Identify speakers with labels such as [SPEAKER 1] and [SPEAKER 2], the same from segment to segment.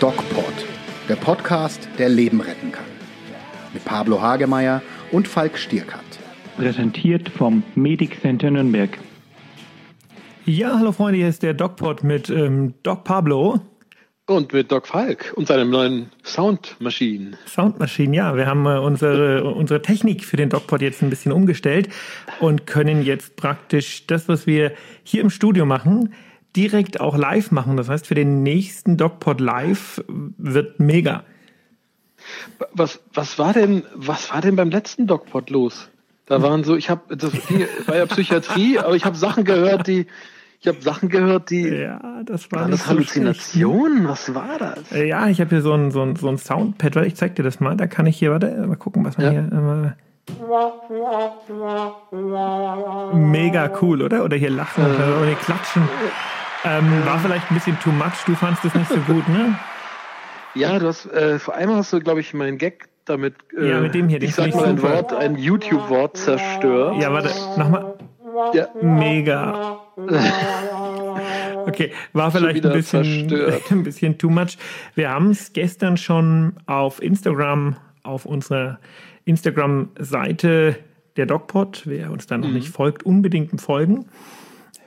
[SPEAKER 1] DocPod, der Podcast, der Leben retten kann. Mit Pablo Hagemeyer und Falk Stierkat.
[SPEAKER 2] Präsentiert vom Medic Center Nürnberg.
[SPEAKER 3] Ja, hallo Freunde, hier ist der DocPod mit ähm, Doc Pablo.
[SPEAKER 4] Und mit Doc Falk und seinem neuen Soundmaschinen.
[SPEAKER 3] Soundmaschinen, ja. Wir haben äh, unsere, unsere Technik für den DocPod jetzt ein bisschen umgestellt und können jetzt praktisch das, was wir hier im Studio machen, direkt auch live machen. Das heißt, für den nächsten DocPod Live wird mega.
[SPEAKER 4] Was, was war denn, was war denn beim letzten DocPod los? Da waren so, ich habe, das war ja Psychiatrie, aber ich habe Sachen gehört, die, ich habe Sachen gehört, die.
[SPEAKER 3] Ja, das war.
[SPEAKER 4] War das
[SPEAKER 3] so
[SPEAKER 4] Halluzination? Was war das?
[SPEAKER 3] schlecht. Ja, ich habe hier so ein, so ein, so ein Soundpad, weil ich zeig dir das mal. Da kann ich hier, warte, mal gucken, was man
[SPEAKER 4] Ja.
[SPEAKER 3] hier. Immer Mega cool, oder? Oder hier lachen oder hier klatschen. Ähm, war vielleicht ein bisschen too much. Du fandst das nicht so gut, ne?
[SPEAKER 4] Ja, du hast, äh, vor allem hast du, glaube ich, meinen Gag damit, äh,
[SPEAKER 3] Ja, mit dem hier,
[SPEAKER 4] ich sag mal ein. Wort, ein YouTube-Wort zerstört.
[SPEAKER 3] Ja, warte, nochmal.
[SPEAKER 4] Ja.
[SPEAKER 3] Mega. Okay, war vielleicht ein bisschen, ein bisschen too much. Wir haben es gestern schon auf Instagram, auf unserer Instagram-Seite der DocPod, wer uns da noch
[SPEAKER 4] Mhm.
[SPEAKER 3] nicht folgt, unbedingt folgen,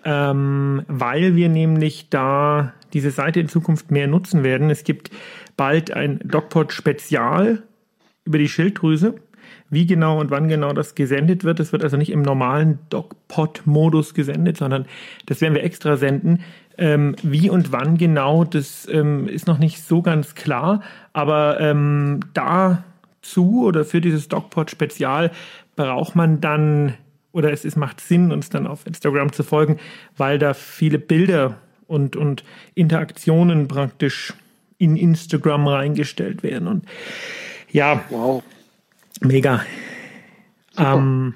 [SPEAKER 3] ähm, weil wir nämlich da diese Seite in Zukunft mehr nutzen werden. Es gibt bald ein DocPod-Spezial über die Schilddrüse. Wie genau und wann genau das gesendet wird, das wird also nicht im normalen DocPod-Modus gesendet, sondern das werden wir extra senden. Ähm, wie und wann genau, das ähm, ist noch nicht so ganz klar, aber ähm, dazu oder für dieses DocPod-Spezial braucht man dann oder es ist, macht Sinn, uns dann auf Instagram zu folgen, weil da viele Bilder und, und Interaktionen praktisch in Instagram reingestellt werden. Und ja,
[SPEAKER 4] Wow.
[SPEAKER 3] Mega. Ähm,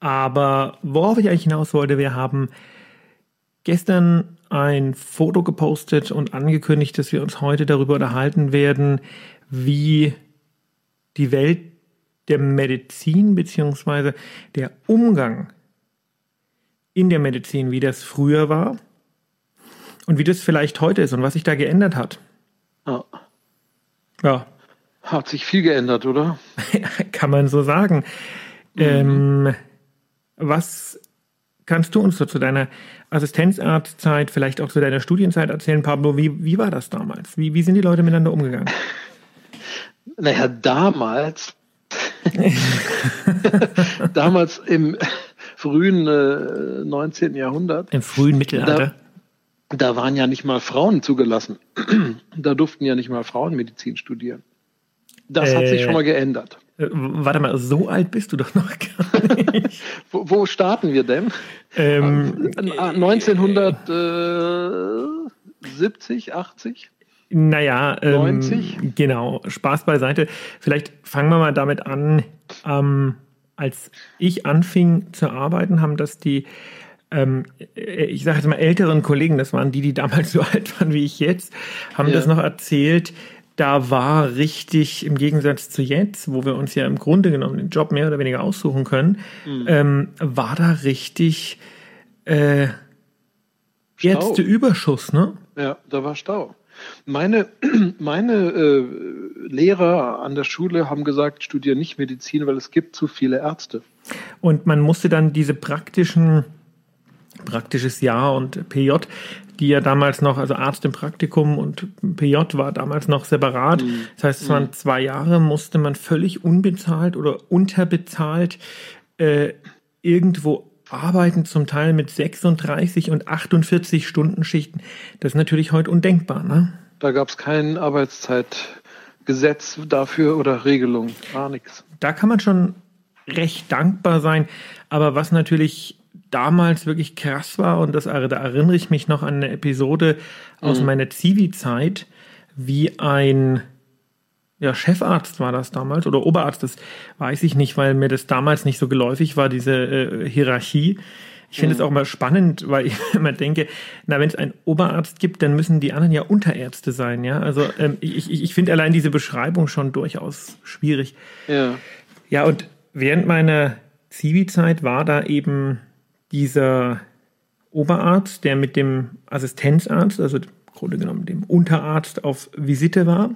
[SPEAKER 3] aber worauf ich eigentlich hinaus wollte, wir haben gestern ein Foto gepostet und angekündigt, dass wir uns heute darüber unterhalten werden, wie die Welt der Medizin beziehungsweise der Umgang in der Medizin, wie das früher war und wie das vielleicht heute ist und was sich da geändert hat.
[SPEAKER 4] Ja.
[SPEAKER 3] Ja,
[SPEAKER 4] Hat sich viel geändert, oder?
[SPEAKER 3] kann man so sagen. Ähm, was kannst du uns so zu deiner Assistenzarztzeit, vielleicht auch zu deiner Studienzeit erzählen, Pablo? Wie, wie war das damals? Wie, wie sind die Leute miteinander umgegangen?
[SPEAKER 4] Naja, damals, damals im frühen äh, 19. Jahrhundert,
[SPEAKER 3] Im frühen Mittelalter?
[SPEAKER 4] da waren ja nicht mal Frauen zugelassen. da durften ja nicht mal Frauen Medizin studieren. Das hat sich
[SPEAKER 3] Äh.
[SPEAKER 4] schon mal geändert.
[SPEAKER 3] Äh, warte mal, so alt bist du doch noch gar nicht.
[SPEAKER 4] Wo, wo starten wir denn?
[SPEAKER 3] ähm,
[SPEAKER 4] Ah, 1970, 80?
[SPEAKER 3] naja, ähm,
[SPEAKER 4] 90?
[SPEAKER 3] genau, Spaß beiseite. Vielleicht fangen wir mal damit an, ähm, als ich anfing zu arbeiten, haben das die ähm, ich sage jetzt mal älteren Kollegen, das waren die, die damals so alt waren wie ich jetzt, haben
[SPEAKER 4] Ja.
[SPEAKER 3] das noch erzählt. Da war richtig im Gegensatz zu jetzt, wo wir uns ja im Grunde genommen den Job mehr oder weniger aussuchen können,
[SPEAKER 4] Mhm.
[SPEAKER 3] ähm, war da richtig äh, Ärzteüberschuss, ne?
[SPEAKER 4] Ja, da war Stau. Meine, meine äh, Lehrer an der Schule haben gesagt, studiere nicht Medizin, weil es gibt zu viele Ärzte.
[SPEAKER 3] Und man musste dann diese praktischen, praktisches Jahr und PJ, die ja damals noch, also Arzt im Praktikum und PJ war damals noch separat. Das heißt, es waren zwei Jahre, musste man völlig unbezahlt oder unterbezahlt äh, irgendwo arbeiten, zum Teil mit 36 und 48 Stunden Schichten. Das ist natürlich heute undenkbar, ne?
[SPEAKER 4] Da gab es kein Arbeitszeitgesetz dafür oder Regelung, gar nichts.
[SPEAKER 3] da kann man schon recht dankbar sein. Aber was natürlich damals wirklich krass war, und das, da erinnere ich mich noch an eine Episode aus meiner Zivi-Zeit, wie ein ja, Chefarzt war das damals oder Oberarzt, das weiß ich nicht, weil mir das damals nicht so geläufig war, diese äh, Hierarchie. Ich finde es auch mal spannend, weil ich immer denke, na, wenn es einen Oberarzt gibt, dann müssen die anderen ja Unterärzte sein, ja. Also ähm, ich, ich, ich finde allein diese Beschreibung schon durchaus schwierig.
[SPEAKER 4] Ja.
[SPEAKER 3] Ja, und während meiner Zivi-Zeit war da eben dieser Oberarzt, der mit dem Assistenzarzt, also im Grunde genommen dem Unterarzt auf Visite war.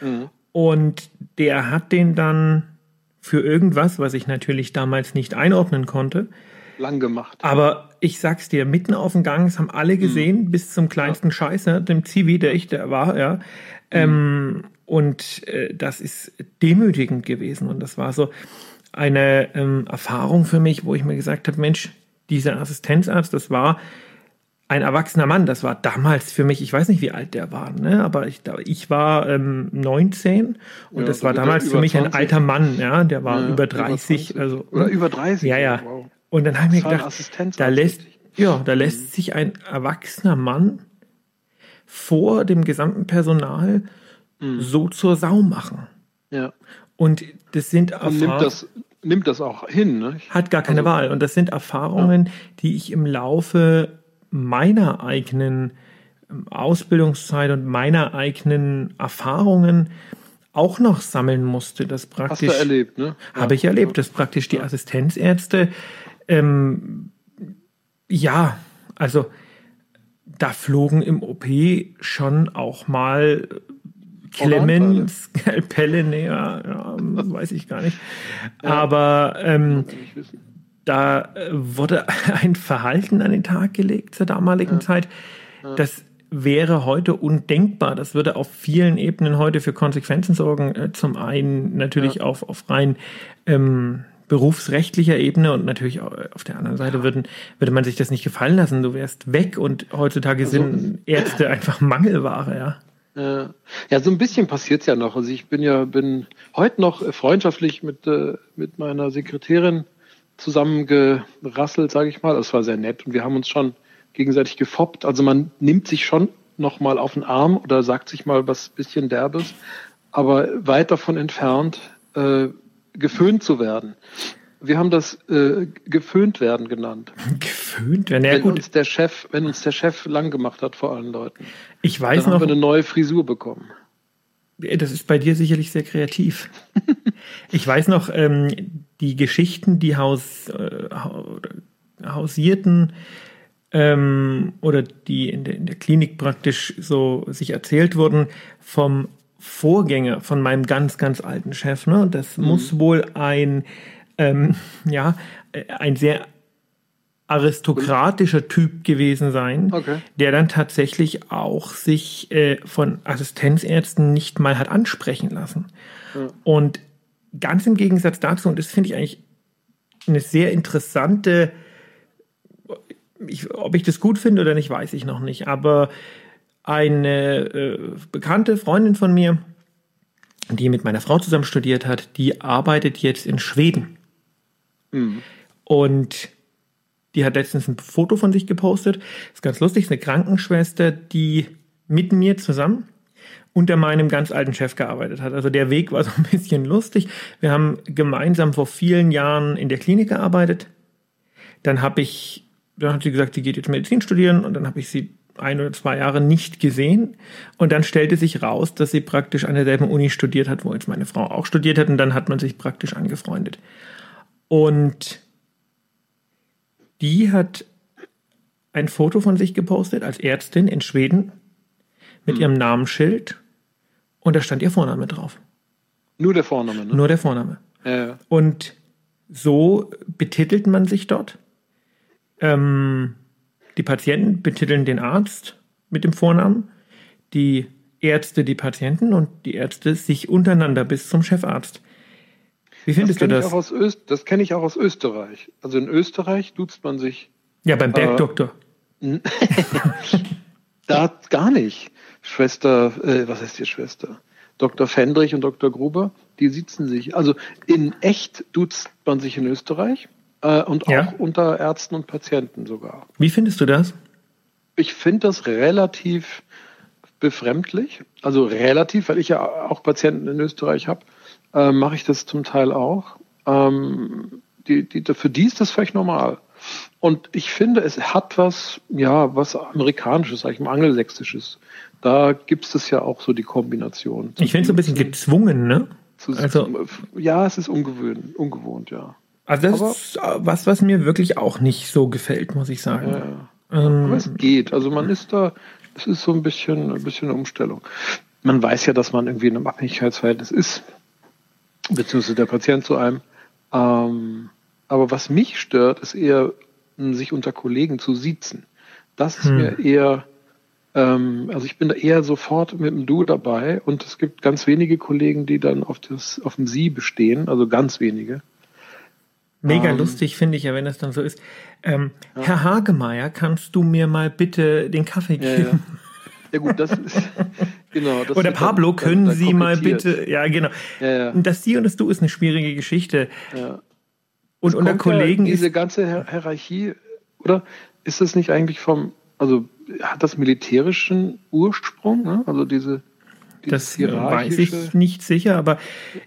[SPEAKER 3] Mhm. Und der hat den dann für irgendwas, was ich natürlich damals nicht einordnen konnte,
[SPEAKER 4] lang gemacht.
[SPEAKER 3] Aber ich sag's dir, mitten auf dem Gang, das haben alle gesehen, mhm. bis zum kleinsten ja. Scheißer, dem Zivi, der ich da war, ja. Mhm. Ähm, und äh, das ist demütigend gewesen. Und das war so eine ähm, Erfahrung für mich, wo ich mir gesagt habe, Mensch, dieser Assistenzarzt, das war ein erwachsener Mann. Das war damals für mich, ich weiß nicht, wie alt der war, ne? aber ich, ich war ähm, 19 und ja, das war damals für mich 20. ein alter Mann, ja, der war ja, über 30. Über also,
[SPEAKER 4] Oder über 30.
[SPEAKER 3] Ja, ja. Wow. Und dann habe ich mir gedacht, da lässt, ja, da lässt mhm. sich ein erwachsener Mann vor dem gesamten Personal mhm. so zur Sau machen.
[SPEAKER 4] Ja.
[SPEAKER 3] Und das sind Erfahrungen.
[SPEAKER 4] Nimmt das, nimmt das auch hin, ne?
[SPEAKER 3] Hat gar keine also, Wahl. Und das sind Erfahrungen, ja. die ich im Laufe meiner eigenen ähm, Ausbildungszeit und meiner eigenen Erfahrungen auch noch sammeln musste. Das praktisch,
[SPEAKER 4] Hast du erlebt, ne?
[SPEAKER 3] Habe ich erlebt, dass praktisch die Assistenzärzte, ähm, ja, also da flogen im OP schon auch mal Clemens, Pelle näher, ja, weiß ich gar nicht. Aber ähm, da äh, wurde ein Verhalten an den Tag gelegt zur damaligen ja. Zeit. Das wäre heute undenkbar. Das würde auf vielen Ebenen heute für Konsequenzen sorgen. Äh, zum einen natürlich auf, auf rein ähm, berufsrechtlicher Ebene und natürlich auf der anderen Seite würden, würde man sich das nicht gefallen lassen. Du wärst weg und heutzutage also, sind Ärzte einfach Mangelware, ja.
[SPEAKER 4] Ja, so ein bisschen passiert es ja noch. Also ich bin ja, bin heute noch freundschaftlich mit, äh, mit meiner Sekretärin zusammengerasselt, sage ich mal. Das war sehr nett und wir haben uns schon gegenseitig gefoppt. Also man nimmt sich schon noch mal auf den Arm oder sagt sich mal was bisschen derbes, aber weit davon entfernt, äh, geföhnt zu werden. Wir haben das äh, geföhnt werden genannt.
[SPEAKER 3] Geföhnt werden,
[SPEAKER 4] ja, wenn gut. uns der Chef, wenn uns der Chef lang gemacht hat vor allen Leuten.
[SPEAKER 3] Ich weiß
[SPEAKER 4] dann
[SPEAKER 3] noch.
[SPEAKER 4] Haben wir eine neue Frisur bekommen.
[SPEAKER 3] Das ist bei dir sicherlich sehr kreativ. ich weiß noch, ähm, die Geschichten, die Haus, äh, hausierten ähm, oder die in der, in der Klinik praktisch so sich erzählt wurden vom Vorgänger von meinem ganz, ganz alten Chef. Ne? Das mhm. muss wohl ein, ähm, ja, ein sehr aristokratischer Typ gewesen sein, okay. der dann tatsächlich auch sich äh, von Assistenzärzten nicht mal hat ansprechen lassen. Ja. Und ganz im Gegensatz dazu, und das finde ich eigentlich eine sehr interessante, ich, ob ich das gut finde oder nicht, weiß ich noch nicht, aber eine äh, bekannte Freundin von mir, die mit meiner Frau zusammen studiert hat, die arbeitet jetzt in Schweden. Mhm. Und die hat letztens ein Foto von sich gepostet. Ist ganz lustig, ist eine Krankenschwester, die mit mir zusammen unter meinem ganz alten Chef gearbeitet hat. Also der Weg war so ein bisschen lustig. Wir haben gemeinsam vor vielen Jahren in der Klinik gearbeitet. Dann habe ich, dann hat sie gesagt, sie geht jetzt Medizin studieren und dann habe ich sie ein oder zwei Jahre nicht gesehen. Und dann stellte sich raus, dass sie praktisch an derselben Uni studiert hat, wo jetzt meine Frau auch studiert hat. Und dann hat man sich praktisch angefreundet. Und die hat ein Foto von sich gepostet als Ärztin in Schweden mit hm. ihrem Namensschild und da stand ihr Vorname drauf.
[SPEAKER 4] Nur der Vorname, ne?
[SPEAKER 3] Nur der Vorname.
[SPEAKER 4] Ja.
[SPEAKER 3] Und so betitelt man sich dort. Ähm, die Patienten betiteln den Arzt mit dem Vornamen, die Ärzte die Patienten und die Ärzte sich untereinander bis zum Chefarzt. Wie findest das du das?
[SPEAKER 4] aus Öst das kenne ich auch aus Österreich. Also in Österreich duzt man sich.
[SPEAKER 3] Ja, beim Bergdoktor.
[SPEAKER 4] Äh, da gar nicht. Schwester, äh, was heißt hier Schwester? Dr. Fendrich und Dr. Gruber, die sitzen sich. Also in echt duzt man sich in Österreich äh, und ja. auch unter Ärzten und Patienten sogar.
[SPEAKER 3] Wie findest du das?
[SPEAKER 4] Ich finde das relativ befremdlich. Also relativ, weil ich ja auch Patienten in Österreich habe, äh, mache ich das zum Teil auch. Ähm, die, die, für die ist das völlig normal. Und ich finde, es hat was, ja, was amerikanisches, sag ich mal, angelsächsisches. Da gibt es ja auch so die Kombination.
[SPEAKER 3] Ich finde es ein bisschen gezwungen, ne?
[SPEAKER 4] Zu, also, ja, es ist ungewohnt, ungewohnt, ja.
[SPEAKER 3] Also das aber, ist was, was mir wirklich auch nicht so gefällt, muss ich sagen.
[SPEAKER 4] Ja. Ähm, aber es geht. Also man ist da, es ist so ein bisschen, ein bisschen eine Umstellung. Man weiß ja, dass man irgendwie in einem Abhängigkeitsverhältnis ist, beziehungsweise der Patient zu einem. Ähm, aber was mich stört, ist eher, sich unter Kollegen zu siezen. Das ist hm. mir eher, ähm, also ich bin da eher sofort mit dem Du dabei und es gibt ganz wenige Kollegen, die dann auf das, auf dem Sie bestehen, also ganz wenige.
[SPEAKER 3] Mega ähm, lustig finde ich ja, wenn das dann so ist. Ähm, ja. Herr Hagemeier, kannst du mir mal bitte den Kaffee geben?
[SPEAKER 4] Ja, ja. ja gut, das ist genau.
[SPEAKER 3] Oder Pablo, können dann, dann Sie mal bitte? Ja, genau. Das Sie und das Du ist eine schwierige Geschichte. Und unter Kollegen
[SPEAKER 4] diese ist ganze Hierarchie, oder ist das nicht eigentlich vom, also hat das militärischen Ursprung? Ne? Also diese
[SPEAKER 3] das weiß ich nicht sicher, aber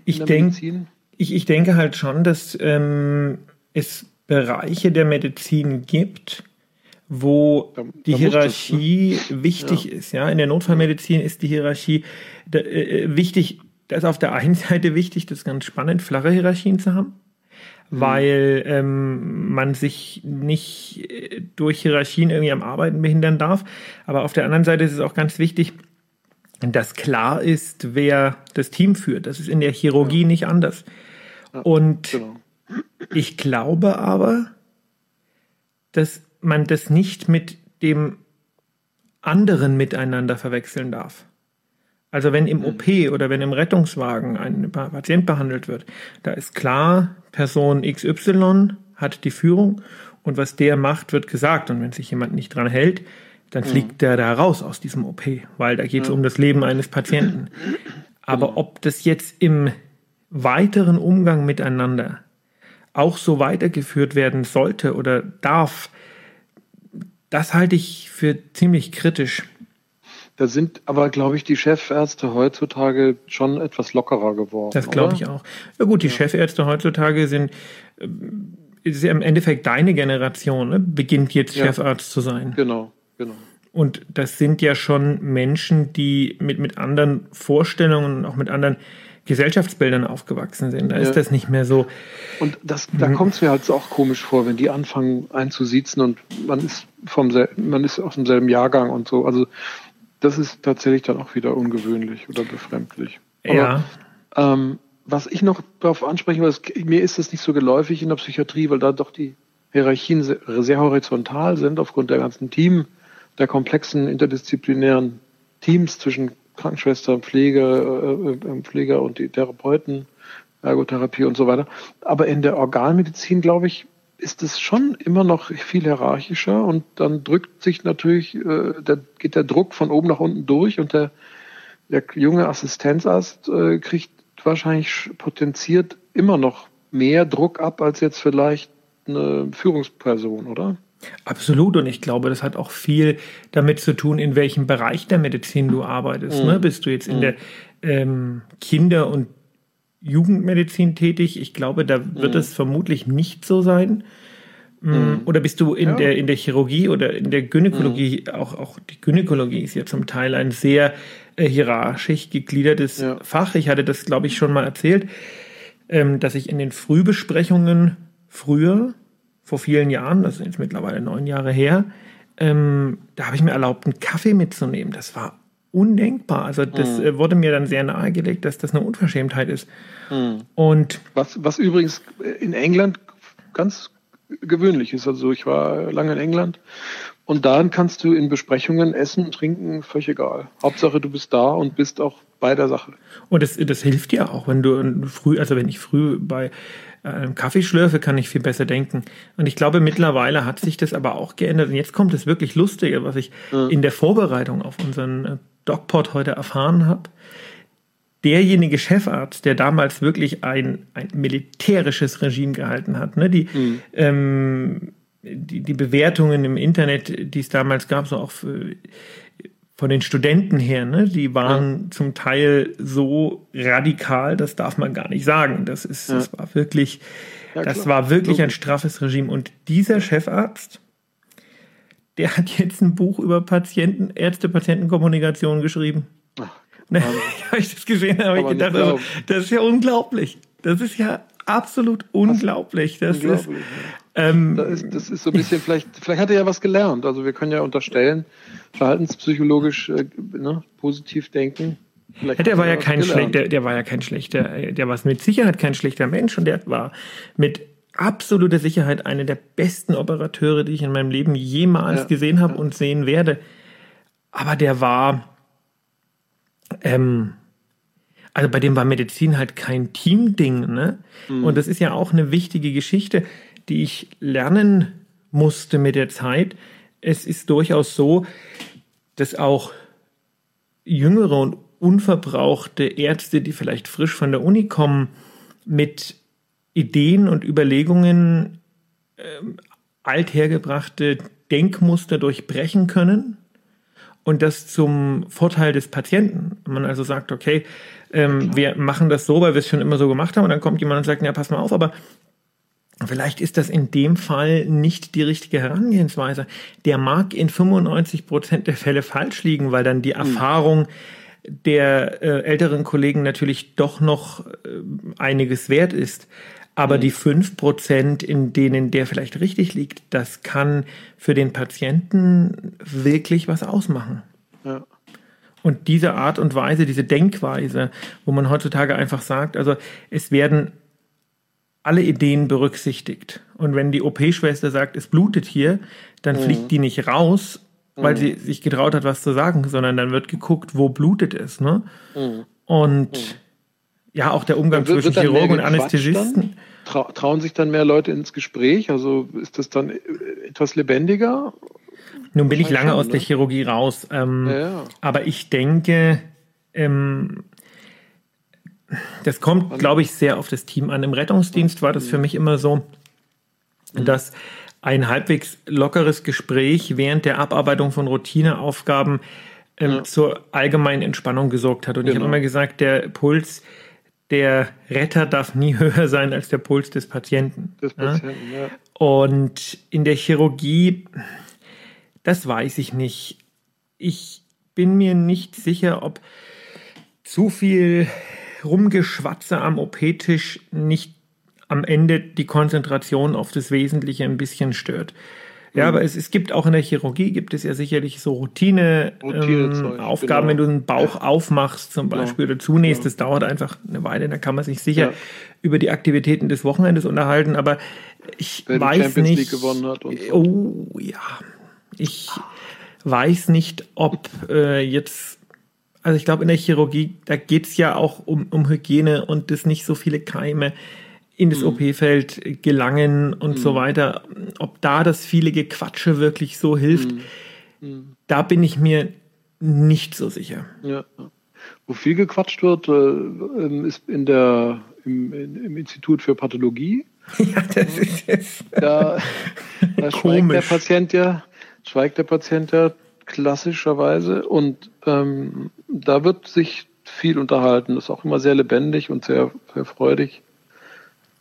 [SPEAKER 3] ich denke, ich, ich denke halt schon, dass ähm, es Bereiche der Medizin gibt, wo da, die da Hierarchie das, ne? wichtig ja. ist. Ja, in der Notfallmedizin ist die Hierarchie da, äh, wichtig. Da ist auf der einen Seite wichtig, das ist ganz spannend, flache Hierarchien zu haben, mhm. weil ähm, man sich nicht äh, durch Hierarchien irgendwie am Arbeiten behindern darf. Aber auf der anderen Seite ist es auch ganz wichtig, dass klar ist, wer das Team führt. Das ist in der Chirurgie ja. nicht anders. Und genau. ich glaube aber, dass man das nicht mit dem anderen miteinander verwechseln darf. Also wenn im OP oder wenn im Rettungswagen ein Patient behandelt wird, da ist klar, Person XY hat die Führung und was der macht, wird gesagt. Und wenn sich jemand nicht dran hält, dann mhm. fliegt der da raus aus diesem OP, weil da geht es ja. um das Leben eines Patienten. Aber ob das jetzt im weiteren Umgang miteinander auch so weitergeführt werden sollte oder darf, das halte ich für ziemlich kritisch.
[SPEAKER 4] Da sind aber, glaube ich, die Chefärzte heutzutage schon etwas lockerer geworden.
[SPEAKER 3] Das glaube ich auch. Ja gut, die ja. Chefärzte heutzutage sind, äh, ist ja im Endeffekt deine Generation, ne? beginnt jetzt ja. Chefarzt zu sein.
[SPEAKER 4] Genau, genau.
[SPEAKER 3] Und das sind ja schon Menschen, die mit, mit anderen Vorstellungen und auch mit anderen Gesellschaftsbildern aufgewachsen sind. Da ja. ist das nicht mehr so.
[SPEAKER 4] Und das, da kommt es mir halt auch komisch vor, wenn die anfangen einzusiezen und man ist vom man ist aus demselben Jahrgang und so. Also das ist tatsächlich dann auch wieder ungewöhnlich oder befremdlich.
[SPEAKER 3] Ja.
[SPEAKER 4] Aber, ähm, was ich noch darauf ansprechen will, mir ist das nicht so geläufig in der Psychiatrie, weil da doch die Hierarchien sehr, sehr horizontal sind aufgrund der ganzen Team, der komplexen interdisziplinären Teams zwischen Krankenschwester, Pflege, äh, äh, Pfleger und die Therapeuten, Ergotherapie und so weiter. Aber in der Organmedizin, glaube ich, ist es schon immer noch viel hierarchischer und dann drückt sich natürlich, äh, der, geht der Druck von oben nach unten durch und der, der junge Assistenzarzt äh, kriegt wahrscheinlich potenziert immer noch mehr Druck ab als jetzt vielleicht eine Führungsperson, oder?
[SPEAKER 3] Absolut, und ich glaube, das hat auch viel damit zu tun, in welchem Bereich der Medizin du arbeitest. Mhm. Ne? Bist du jetzt in mhm. der ähm, Kinder- und Jugendmedizin tätig? Ich glaube, da wird mhm. es vermutlich nicht so sein. Mm, mhm. Oder bist du in, ja. der, in der Chirurgie oder in der Gynäkologie, mhm. auch, auch die Gynäkologie ist ja zum Teil ein sehr äh, hierarchisch gegliedertes ja. Fach. Ich hatte das, glaube ich, schon mal erzählt, ähm, dass ich in den Frühbesprechungen früher vor vielen Jahren, das ist jetzt mittlerweile neun Jahre her, ähm, da habe ich mir erlaubt, einen Kaffee mitzunehmen. Das war undenkbar. Also das mhm. wurde mir dann sehr nahegelegt, dass das eine Unverschämtheit ist. Mhm. Und
[SPEAKER 4] was, was übrigens in England ganz gewöhnlich ist. Also ich war lange in England und da kannst du in Besprechungen essen, trinken, völlig egal. Hauptsache du bist da und bist auch bei der Sache.
[SPEAKER 3] Und das, das hilft dir auch, wenn du früh, also wenn ich früh bei äh, Kaffee schlürfe, kann ich viel besser denken. Und ich glaube, mittlerweile hat sich das aber auch geändert. Und jetzt kommt das wirklich Lustige, was ich ja. in der Vorbereitung auf unseren äh, DocPod heute erfahren habe. Derjenige Chefarzt, der damals wirklich ein, ein militärisches Regime gehalten hat, ne, die, mhm. ähm, die, die Bewertungen im Internet, die es damals gab, so auch für, von den Studenten her, ne, die waren ja. zum Teil so radikal, das darf man gar nicht sagen. Das ist, ja. das war wirklich, ja, das war wirklich ein straffes Regime. Und dieser Chefarzt, der hat jetzt ein Buch über Patienten, Ärzte-Patienten-Kommunikation geschrieben. Ach, ne, habe ich das gesehen, habe ich gedacht, also, das ist ja unglaublich. Das ist ja absolut unglaublich. Das
[SPEAKER 4] unglaublich,
[SPEAKER 3] ist.
[SPEAKER 4] Ähm, das ist, das ist so ein bisschen, vielleicht, vielleicht hat er ja was gelernt. Also wir können ja unterstellen, verhaltenspsychologisch äh, ne, positiv denken.
[SPEAKER 3] Ja, der war ja kein schlechter, der war ja kein schlechter, der war mit Sicherheit kein schlechter Mensch und der war mit absoluter Sicherheit einer der besten Operateure, die ich in meinem Leben jemals ja, gesehen habe ja. und sehen werde. Aber der war, ähm, also bei dem war Medizin halt kein Teamding, ne? Mhm. Und das ist ja auch eine wichtige Geschichte, die ich lernen musste mit der Zeit. Es ist durchaus so, dass auch jüngere und unverbrauchte Ärzte, die vielleicht frisch von der Uni kommen, mit Ideen und Überlegungen äh, althergebrachte Denkmuster durchbrechen können und das zum Vorteil des Patienten. Man also sagt, okay, ähm, wir machen das so, weil wir es schon immer so gemacht haben und dann kommt jemand und sagt, ja, pass mal auf, aber vielleicht ist das in dem Fall nicht die richtige Herangehensweise. Der mag in 95 Prozent der Fälle falsch liegen, weil dann die hm. Erfahrung der äh, älteren Kollegen natürlich doch noch äh, einiges wert ist. Aber mhm. die fünf Prozent, in denen der vielleicht richtig liegt, das kann für den Patienten wirklich was ausmachen. Ja. Und diese Art und Weise, diese Denkweise, wo man heutzutage einfach sagt, also es werden alle Ideen berücksichtigt. Und wenn die OP-Schwester sagt, es blutet hier, dann mhm. fliegt die nicht raus, weil mhm. sie sich getraut hat, was zu sagen, sondern dann wird geguckt, wo blutet es. Ne? Mhm. Und mhm ja, auch der Umgang wird, zwischen Chirurgen und Anästhesisten.
[SPEAKER 4] Trau trauen sich dann mehr Leute ins Gespräch? Also ist das dann etwas lebendiger?
[SPEAKER 3] Nun bin ich lange schon, aus ne? der Chirurgie raus. Ähm, ja, ja. Aber ich denke, ähm, das kommt, glaube ich, sehr auf das Team an. Im Rettungsdienst war das für mich immer so, mhm. dass ein halbwegs lockeres Gespräch während der Abarbeitung von Routineaufgaben ähm, ja. zur allgemeinen Entspannung gesorgt hat. Und genau. ich habe immer gesagt, der Puls der Retter darf nie höher sein als der Puls des Patienten. Des Patienten ja? Ja. Und in der Chirurgie, das weiß ich nicht. Ich bin mir nicht sicher, ob zu viel Rumgeschwatze am OP-Tisch nicht am Ende die Konzentration auf das Wesentliche ein bisschen stört. Ja, aber es, es gibt auch in der Chirurgie gibt es ja sicherlich so Routine, ähm, Aufgaben, genau. wenn du einen Bauch ja. aufmachst zum Beispiel ja. oder zunächst, ja. das dauert einfach eine Weile, da kann man sich sicher über die Aktivitäten des Wochenendes unterhalten, aber ich Wer weiß Champions nicht. So. Oh ja, ich weiß nicht, ob äh, jetzt also ich glaube, in der Chirurgie, da geht es ja auch um, um Hygiene und das nicht so viele Keime in das mhm. OP-Feld gelangen und mhm. so weiter. Ob da das viele Gequatsche wirklich so hilft, mhm. mhm. da bin ich mir nicht so sicher.
[SPEAKER 4] Ja. Wo viel gequatscht wird, äh, ähm, ist in der, im, im Institut für Pathologie. Ja, das ist jetzt. Da, da schweigt der Patient ja, schweigt der Patient ja klassischerweise und ähm, da wird sich viel unterhalten. Das ist auch immer sehr lebendig und sehr, sehr freudig.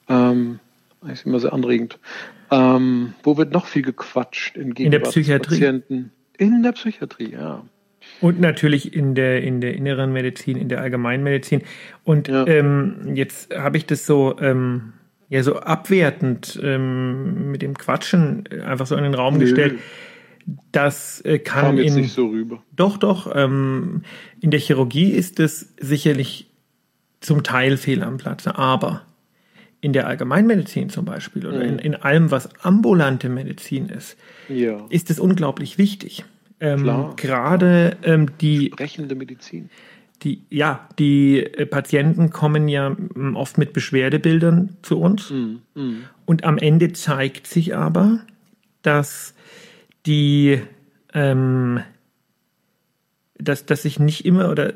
[SPEAKER 4] Ähm, das ist immer sehr anregend. Ähm, wo wird noch viel gequatscht
[SPEAKER 3] in, in der Psychiatrie? Patienten?
[SPEAKER 4] In der Psychiatrie, ja.
[SPEAKER 3] Und natürlich in der, in der inneren Medizin, in der Allgemeinmedizin. Und ja. ähm, jetzt habe ich das so, ähm, ja, so abwertend ähm, mit dem Quatschen einfach so in den Raum Nö. gestellt. Das äh, kann
[SPEAKER 4] Kam
[SPEAKER 3] jetzt
[SPEAKER 4] in, nicht so rüber.
[SPEAKER 3] Doch, doch. Ähm, in der Chirurgie ist es sicherlich zum Teil fehl am Platze, aber in der Allgemeinmedizin zum Beispiel oder mhm. in, in allem, was ambulante Medizin ist, ja. ist es unglaublich wichtig. Ähm, gerade ähm, die
[SPEAKER 4] sprechende Medizin.
[SPEAKER 3] Die, ja, die äh, Patienten kommen ja ähm, oft mit Beschwerdebildern zu uns. Mhm. Mhm. Und am Ende zeigt sich aber, dass die, ähm, dass, dass sich nicht immer oder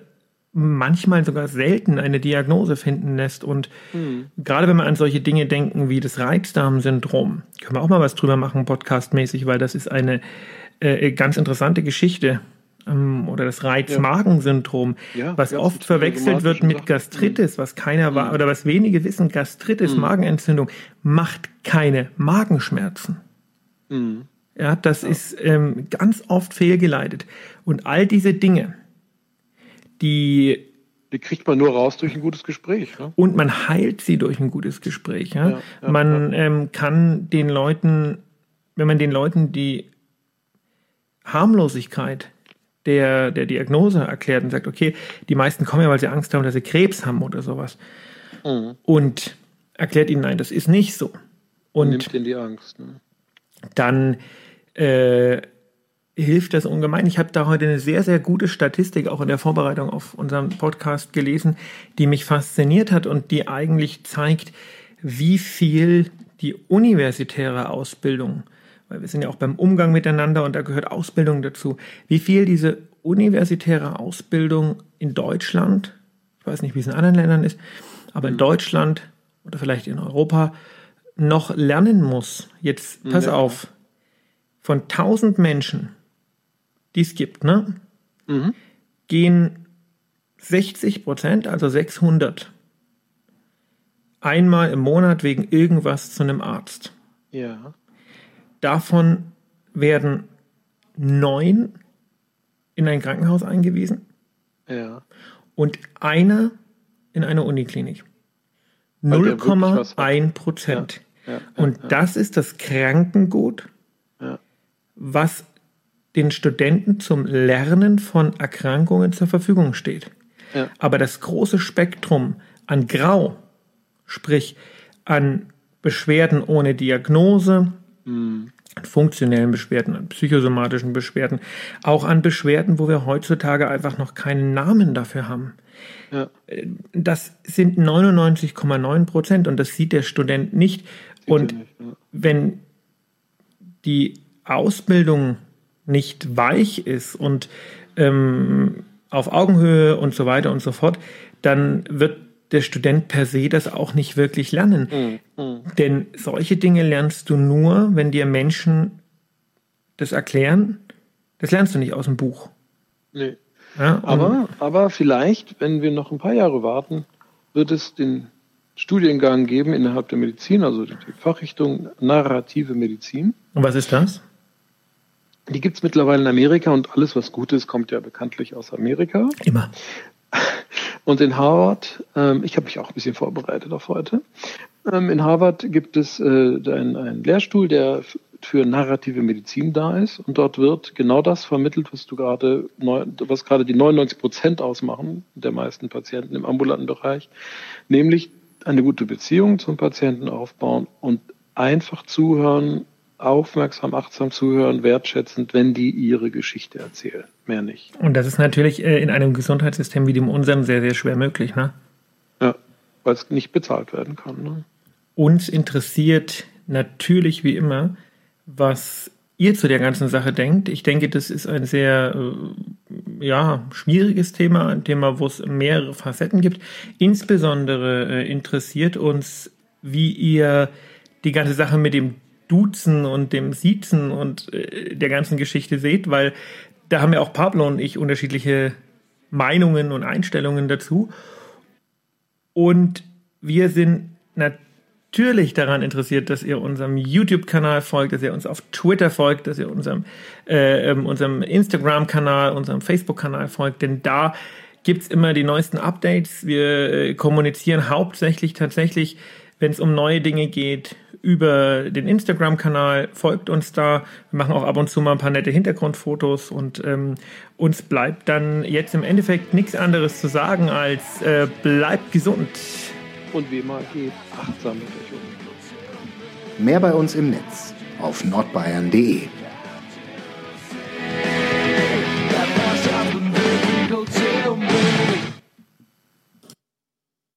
[SPEAKER 3] manchmal sogar selten eine Diagnose finden lässt. Und mhm. gerade wenn wir an solche Dinge denken wie das Reizdarmsyndrom, können wir auch mal was drüber machen, podcastmäßig, weil das ist eine äh, ganz interessante Geschichte. Ähm, oder das Reizmagensyndrom, ja, was oft verwechselt wird mit Gastritis, was keiner mhm. oder was wenige wissen, Gastritis, mhm. Magenentzündung, macht keine Magenschmerzen. Mhm. Ja, das ja. ist ähm, ganz oft fehlgeleitet. Und all diese Dinge, die
[SPEAKER 4] die kriegt man nur raus durch ein gutes Gespräch. Ne?
[SPEAKER 3] Und man heilt sie durch ein gutes Gespräch. Ja? ja, ja man. Ähm, kann den Leuten, wenn man den Leuten die Harmlosigkeit der, der Diagnose erklärt und sagt, okay, die meisten kommen ja, weil sie Angst haben, dass sie Krebs haben oder sowas. Mhm. Und erklärt ihnen, nein, das ist nicht so. Und
[SPEAKER 4] nimmt ihnen die Angst. Ne?
[SPEAKER 3] Dann äh, hilft das ungemein. Ich habe da heute eine sehr, sehr gute Statistik auch in der Vorbereitung auf unseren Podcast gelesen, die mich fasziniert hat und die eigentlich zeigt, wie viel die universitäre Ausbildung, weil wir sind ja auch beim Umgang miteinander und da gehört Ausbildung dazu, wie viel diese universitäre Ausbildung in Deutschland, ich weiß nicht, wie es in anderen Ländern ist, aber in mhm. Deutschland oder vielleicht in Europa noch lernen muss. Jetzt pass ja. auf, von 1000 Menschen die es gibt, ne? Mhm. gehen 60 Prozent, also 600, einmal im Monat wegen irgendwas zu einem Arzt.
[SPEAKER 4] Ja.
[SPEAKER 3] Davon werden neun in ein Krankenhaus eingewiesen.
[SPEAKER 4] Ja.
[SPEAKER 3] Und einer in eine Uniklinik. 0,1 Prozent. Ja, ja, und das ist das Krankengut, was den Studenten zum Lernen von Erkrankungen zur Verfügung steht. Ja. Aber das große Spektrum an Grau, sprich an Beschwerden ohne Diagnose, mhm. an funktionellen Beschwerden, an psychosomatischen Beschwerden, auch an Beschwerden, wo wir heutzutage einfach noch keinen Namen dafür haben. Ja. Das sind 99,9 Prozent und das sieht der Student nicht. Sieht und nicht, ja. wenn die Ausbildung nicht weich ist und ähm, auf Augenhöhe und so weiter und so fort, dann wird der Student per se das auch nicht wirklich lernen. Mhm. Mhm. Denn solche Dinge lernst du nur, wenn dir Menschen das erklären. Das lernst du nicht aus dem Buch.
[SPEAKER 4] Nee. Ja, aber, aber vielleicht, wenn wir noch ein paar Jahre warten, wird es den Studiengang geben innerhalb der Medizin, also die Fachrichtung narrative Medizin.
[SPEAKER 3] Und was ist das?
[SPEAKER 4] Die gibt es mittlerweile in Amerika und alles, was gut ist, kommt ja bekanntlich aus Amerika.
[SPEAKER 3] Immer.
[SPEAKER 4] Und in Harvard, ähm, ich habe mich auch ein bisschen vorbereitet auf heute, ähm, in Harvard gibt es äh, einen, einen Lehrstuhl, der für narrative Medizin da ist. Und dort wird genau das vermittelt, was du gerade, was gerade die 99 Prozent ausmachen der meisten Patienten im ambulanten Bereich, nämlich eine gute Beziehung zum Patienten aufbauen und einfach zuhören, aufmerksam, achtsam zuhören, wertschätzend, wenn die ihre Geschichte erzählen. Mehr nicht.
[SPEAKER 3] Und das ist natürlich äh, in einem Gesundheitssystem wie dem unserem sehr, sehr schwer möglich, ne?
[SPEAKER 4] Ja, weil es nicht bezahlt werden kann. Ne?
[SPEAKER 3] Uns interessiert natürlich wie immer, was ihr zu der ganzen Sache denkt. Ich denke, das ist ein sehr äh, ja, schwieriges Thema, ein Thema, wo es mehrere Facetten gibt. Insbesondere äh, interessiert uns, wie ihr die ganze Sache mit dem Duzen und dem Siezen und äh, der ganzen Geschichte seht, weil da haben ja auch Pablo und ich unterschiedliche Meinungen und Einstellungen dazu. Und wir sind natürlich daran interessiert, dass ihr unserem YouTube-Kanal folgt, dass ihr uns auf Twitter folgt, dass ihr unserem, äh, ähm, unserem Instagram-Kanal, unserem Facebook-Kanal folgt, denn da gibt es immer die neuesten Updates. Wir äh, kommunizieren hauptsächlich tatsächlich, wenn es um neue Dinge geht, über den Instagram-Kanal, folgt uns da. Wir machen auch ab und zu mal ein paar nette Hintergrundfotos und ähm, uns bleibt dann jetzt im Endeffekt nichts anderes zu sagen als äh, bleibt gesund.
[SPEAKER 4] Und wie immer geht achtsam mit euch um.
[SPEAKER 1] Mehr bei uns im Netz auf nordbayern.de.